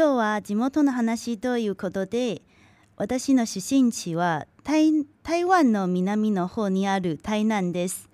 今日は地元の話ということで私の出身地は台台湾の南の方にある台南です。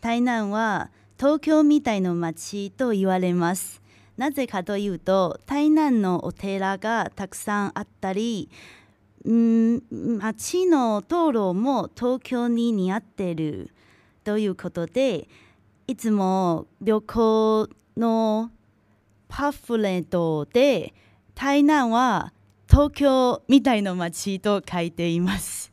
台南は東京みたいな街と言われます。なぜかというと台南のお寺がたくさんあったりん街の道路も東京に似合っているということでいつも旅行のパフレットで台南は東京みたいな街と書いています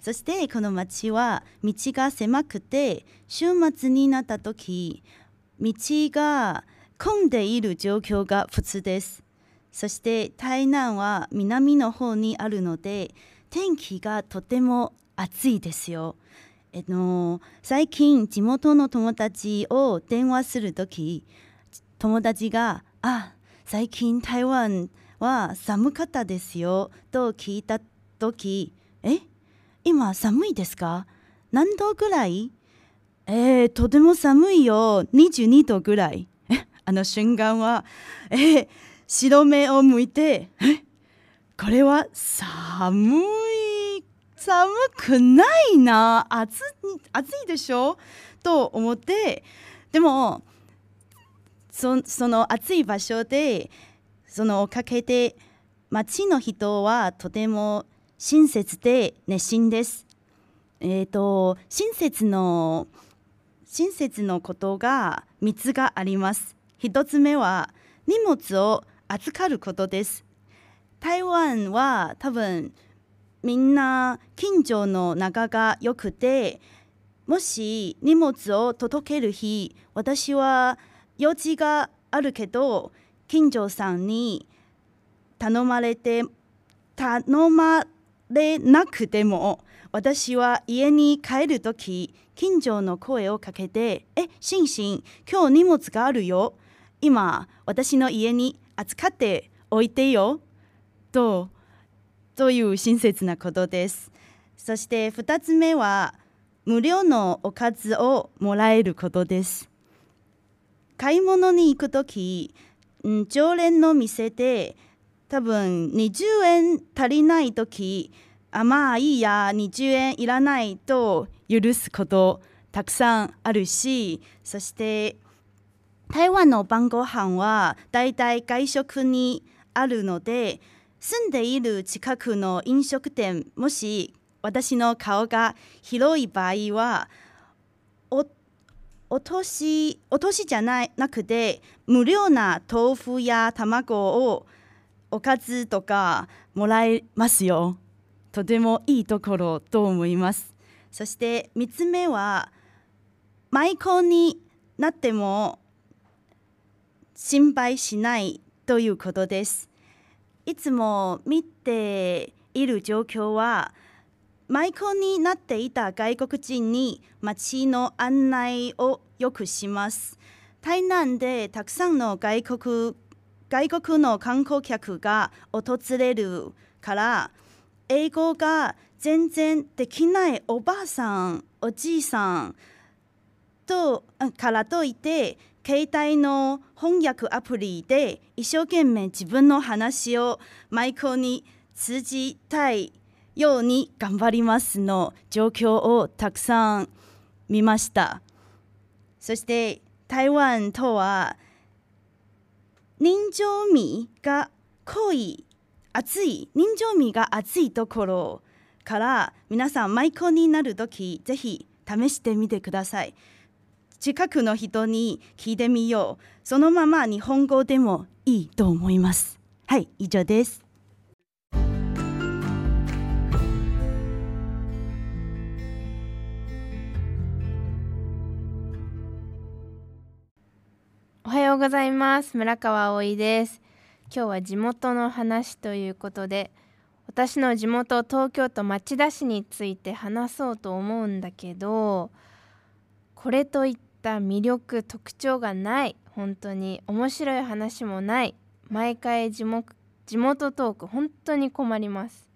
そしてこの街は道が狭くて週末になった時道が混んでいる状況が普通ですそして台南は南の方にあるので天気がとても暑いですよ。えの最近地元の友達を電話する時友達が「あ最近台湾は寒かったですよ」と聞いた時「え今寒いですか？何度ぐらい?」えー、とても寒いよ22度ぐらい。あの瞬間は「えー、白目を向いて「えこれは寒い寒くないな暑暑いでしょ?」と思ってでもそその暑い場所でそのおかげで町の人はとても親切で熱心です。えっ、ー、と親切の親切のことが3つがあります。1つ目は荷物を預かることです。台湾は多分みんな近所の仲が良くてもし荷物を届ける日私は用事があるけど近所さんに頼まれて頼まれなくても私は家に帰るとき近所の声をかけて「えシンシン今日荷物があるよ。今私の家に扱っておいてよ。とという親切なことです。そして2つ目は無料のおかずをもらえることです。買い物に行く時常連の店で多分20円足りない時あまあいいや20円いらないと許すことたくさんあるしそして台湾の晩ご飯はだいたい外食にあるので住んでいる近くの飲食店もし私の顔が広い場合は落とし落としじゃないなくて無料な豆腐や卵をおかずとかもらえますよとてもいいところと思いますそして3つ目は舞妓になっても心配しないということです。いつも見ている状況は舞妓になっていた外国人に街の案内をよくします。台南でたくさんの外国外国の観光客が訪れるから英語が全然できないおばあさんおじいさんとからといて携帯の翻訳アプリで一生懸命自分の話をマイクに通じたいように頑張りますの状況をたくさん見ました。そして台湾とは人情味が濃い熱い人情味が熱いところから皆さんマイコになる時ぜひ試してみてください。近くの人に聞いてみよう。そのまま日本語でもいいと思います。はい以上です。ようございます。村川葵です。今日は地元の話ということで私の地元東京都町田市について話そうと思うんだけどこれといった魅力特徴がない本当に面白い話もない毎回地元トーク本当に困ります。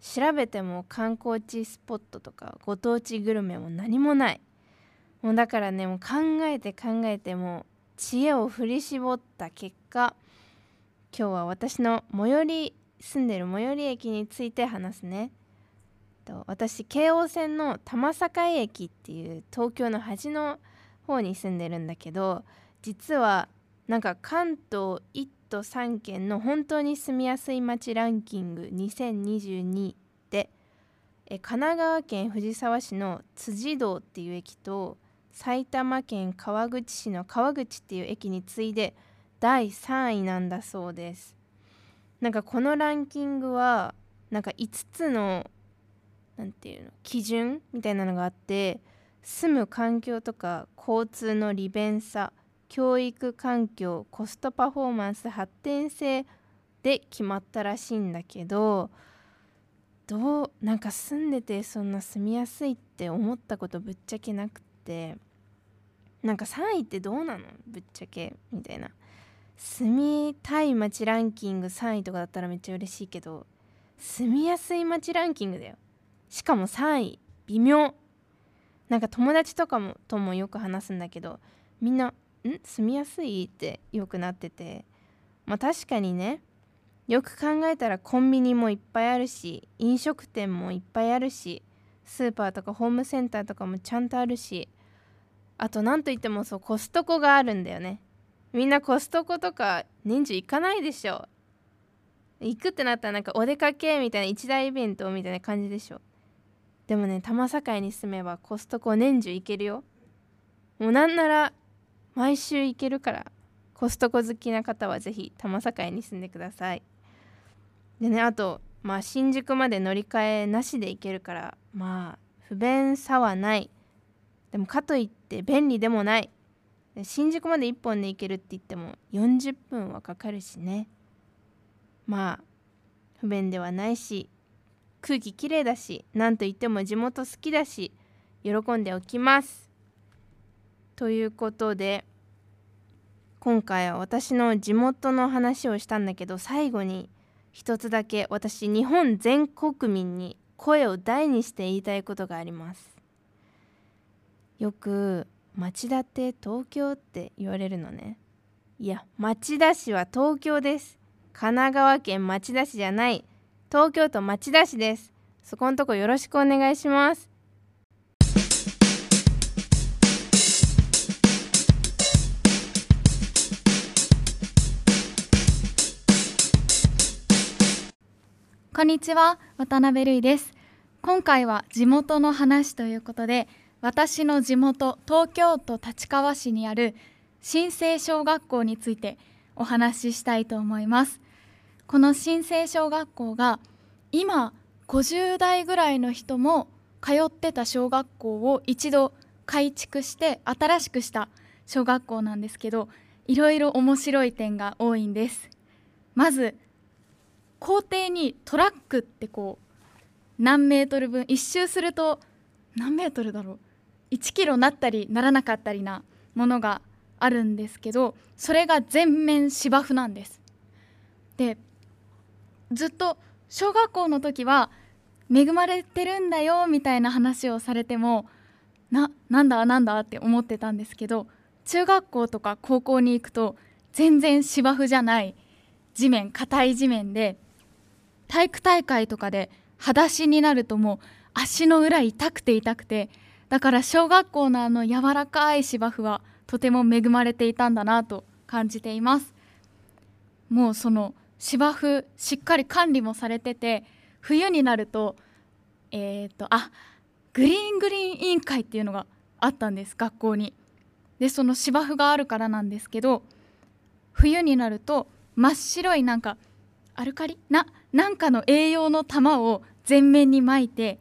調べても観光地スポットとかご当地グルメも何もない。もうだからねもう考えて考えても知恵を振り絞った結果今日は私の最寄り住んでる最寄り駅について話すね。私京王線の多摩境駅っていう東京の端の方に住んでるんだけど実はなんか関東1都3県の本当に住みやすい街ランキング2022で神奈川県藤沢市の辻堂っていう駅と埼玉県川口市の川口っていう駅に次いで第3位なんだそうです。なんかこのランキングはなんか5つの何て言うの基準みたいなのがあって住む環境とか交通の利便さ教育環境コストパフォーマンス発展性で決まったらしいんだけどどうなんか住んでてそんな住みやすいって思ったことぶっちゃけなくてなんか3位ってどうなの？ぶっちゃけみたいな。住みたい街ランキング3位とかだったらめっちゃ嬉しいけど住みやすい街ランキングだよ。しかも3位微妙。なんか友達とかもともよく話すんだけどみんな「ん？住みやすい?」ってよくなってて。まあ確かにね。よく考えたらコンビニもいっぱいあるし飲食店もいっぱいあるしスーパーとかホームセンターとかもちゃんとあるしあと何といってもそうコストコがあるんだよね。みんなコストコとか年中行かないでしょ。行くってなったらなんかお出かけみたいな一大イベントみたいな感じでしょ。でもね多摩境に住めばコストコ年中行けるよ。もうなんなら毎週行けるからコストコ好きな方は是非多摩境に住んでください。でねあとまあ新宿まで乗り換えなしで行けるからまあ不便さはない。でもかといって便利でもない。新宿まで1本で行けるって言っても40分はかかるしね。まあ不便ではないし空気きれいだし何と言っても地元好きだし喜んでおきます。ということで今回は私の地元の話をしたんだけど最後に一つだけ私日本全国民に声を大にして言いたいことがあります。よく町田って東京って言われるのね。いや町田市は東京です。神奈川県町田市じゃない。東京都町田市です。そこんとこよろしくお願いします。こんにちは渡辺瑠衣です。今回は地元の話ということで私の地元東京都立川市にある新生小学校についてお話ししたいと思います。この新生小学校が今50代ぐらいの人も通ってた小学校を一度改築して新しくした小学校なんですけどいろいろ面白い点が多いんです。まず校庭にトラックってこう何メートル分一周すると何メートルだろう1キロなったりならなかったりなものがあるんですけどそれが全面芝生なんです。でずっと小学校の時は恵まれてるんだよみたいな話をされてもななんだなんだって思ってたんですけど中学校とか高校に行くと全然芝生じゃない地面硬い地面で体育大会とかで裸足になるともう足の裏痛くて痛くてだから小学校のあの柔らかい芝生はとても恵まれていたんだなと感じています。もうその芝生しっかり管理もされてて冬になるとえっ、ー、とあグリーングリーン委員会っていうのがあったんです学校に。でその芝生があるからなんですけど冬になると真っ白いなんかアルカリ？ななんかの栄養の玉を全面に巻いて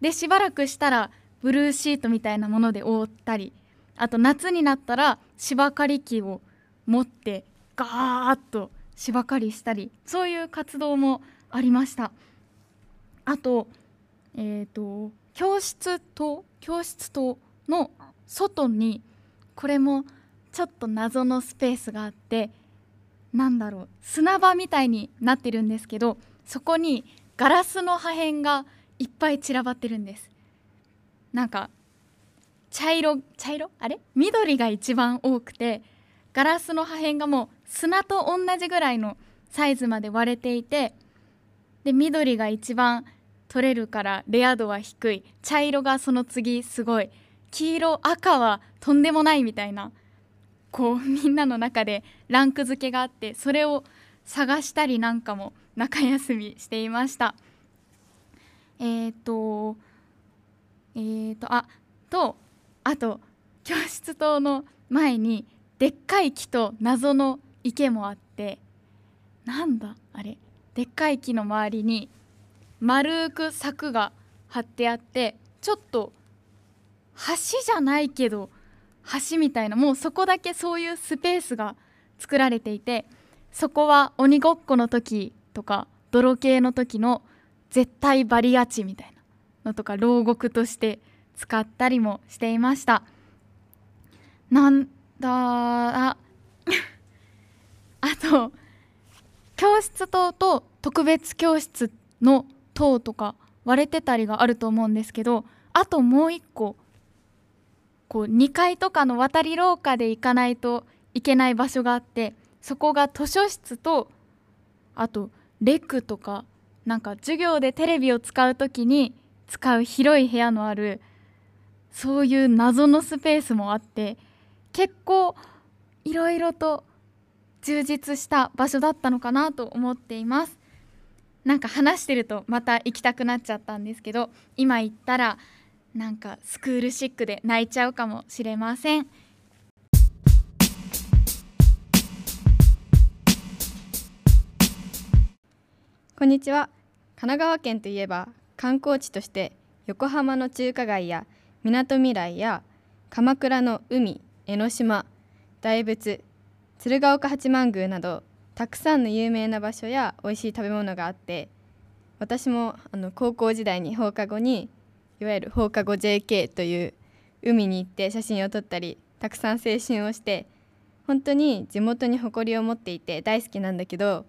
でしばらくしたらブルーシートみたいなもので覆ったりあと夏になったら芝刈り機を持ってガーッと芝刈りしたりそういう活動もありました。あと,、えーと、教室と教室との外にこれもちょっと謎のスペースがあってなんだろう砂場みたいになってるんですけどそこにガラスの破片がいっぱい散らばってるんです。なんか茶色茶色？あれ？緑が一番多くてガラスの破片がもう砂と同じぐらいのサイズまで割れていてで緑が一番取れるからレア度は低い。茶色がその次すごい。黄色赤はとんでもないみたいなこうみんなの中でランク付けがあってそれを探したりなんかも中休みしていました。えっ、とえっ、とあとあと教室棟の前にでっかい木と謎の池もあってなんだあれ？でっかい木の周りに丸く柵が張ってあってちょっと橋じゃないけど橋みたいなもうそこだけそういうスペースが作られていてそこは鬼ごっこの時とか泥系の時の絶対バリア値みたいなのとか牢獄として使ったりもしていました。なんだあ あと教室棟と特別教室の塔とか割れてたりがあると思うんですけどあともう一個こう2階とかの渡り廊下で行かないといけない場所があってそこが図書室とあとレクとかなんか授業でテレビを使う時に使う広い部屋のあるそういう謎のスペースもあって結構いろいろと充実した場所だったのかなと思っています。なんか話してるとまた行きたくなっちゃったんですけど今行ったらなんかスクールシックで泣いちゃうかもしれません。こんにちは。神奈川県といえば観光地として横浜の中華街やみなとみらいや鎌倉の海江ノ島大仏鶴岡八幡宮などたくさんの有名な場所や美味しい食べ物があって私もあの高校時代に放課後にいわゆる放課後 JK という海に行って写真を撮ったりたくさん青春をして本当に地元に誇りを持っていて大好きなんだけど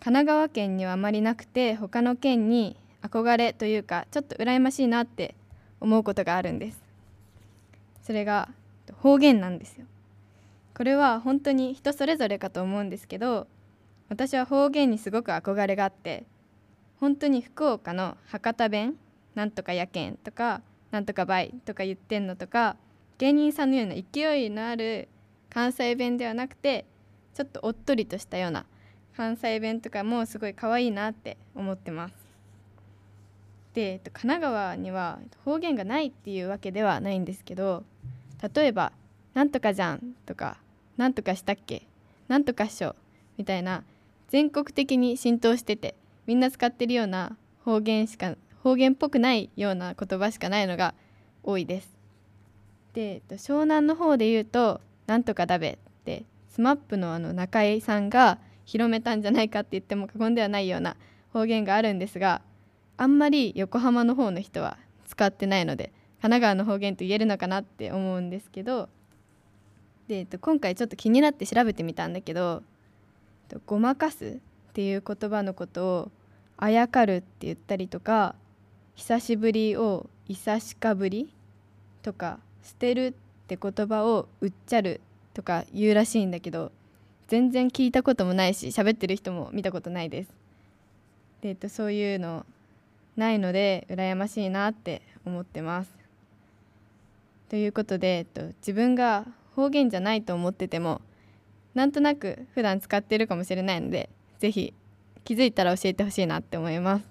神奈川県にはあまりなくて他の県に憧れというかちょっと羨ましいなって思うことがあるんです。それが方言なんですよ。これは本当に人それぞれかと思うんですけど私は方言にすごく憧れがあって本当に福岡の博多弁なんとかやけんとかなんとかばいとか言ってんのとか芸人さんのような勢いのある関西弁ではなくてちょっとおっとりとしたような関西弁とかもすごい可愛いなって思ってます。で、神奈川には方言がないっていうわけではないんですけど例えば「なんとかじゃん」とか「なんとかしたっけ」「なんとかっしょ」みたいな全国的に浸透しててみんな使ってるような方言しか方言っぽくないような言葉しかないのが多いです。で湘南の方で言うと「なんとかだべ」って SMAP のあの中井さんが広めたんじゃないかって言っても過言ではないような方言があるんですがあんまり横浜の方の人は使ってないので神奈川の方言と言えるのかなって思うんですけどで、えっと、今回ちょっと気になって調べてみたんだけど「ごまかす」っていう言葉のことを「あやかる」って言ったりとか「久しぶり」を「いさしかぶり」とか「捨てる」って言葉を「うっちゃる」とか言うらしいんだけど全然聞いたこともないし喋ってる人も見たことないです。で、えっと、そういうのないので羨ましいなって思ってます。ということで、えっと、自分が方言じゃないと思っててもなんとなく普段使ってるかもしれないので是非気づいたら教えてほしいなって思います。